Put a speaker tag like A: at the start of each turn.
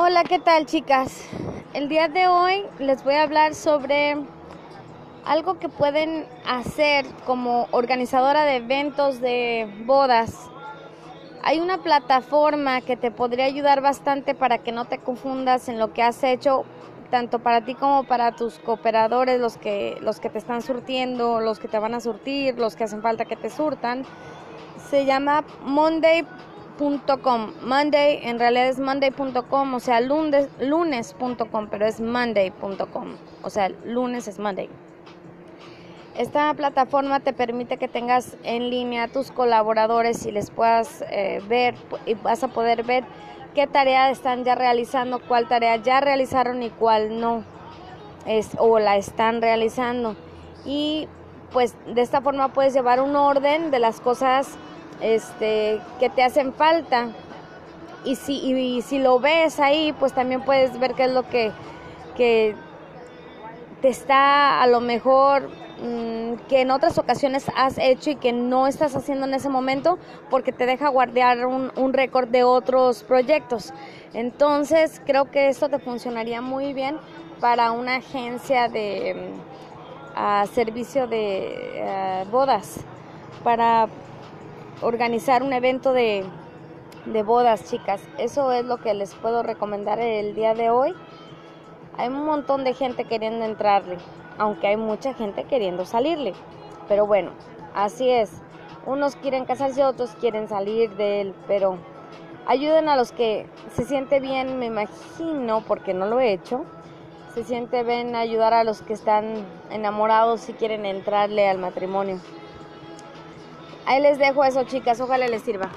A: Hola, ¿qué tal chicas? El día de hoy les voy a hablar sobre algo que pueden hacer como organizadora de eventos de bodas. Hay una plataforma que te podría ayudar bastante para que no te confundas en lo que has hecho, tanto para ti como para tus cooperadores, los que, los que te están surtiendo, los que te van a surtir, los que hacen falta que te surtan. Se llama Monday Monday en realidad es monday.com, o sea, lunes, lunes.com, pero es monday.com, o sea, lunes es Monday. Esta plataforma te permite que tengas en línea a tus colaboradores y les puedas eh, ver y vas a poder ver qué tarea están ya realizando, cuál tarea ya realizaron y cuál no es o la están realizando. Y pues de esta forma puedes llevar un orden de las cosas este, que te hacen falta. Y si, si lo ves ahí, pues también puedes ver qué es lo que, que te está a lo mejor mm, que en otras ocasiones has hecho y que no estás haciendo en ese momento porque te deja guardar un, un récord de otros proyectos. Entonces creo que esto te funcionaría muy bien para una agencia de mm, servicio de bodas, para organizar un evento de, de bodas, chicas. Eso es lo que les puedo recomendar el día de hoy. Hay un montón de gente queriendo entrarle, aunque hay mucha gente queriendo salirle. Pero bueno, así es. Unos quieren casarse, otros quieren salir de él, pero ayuden a los que se siente bien, me imagino, porque no lo he hecho. Se siente bien ayudar a los que están enamorados y quieren entrarle al matrimonio. Ahí les dejo eso, chicas. Ojalá les sirva.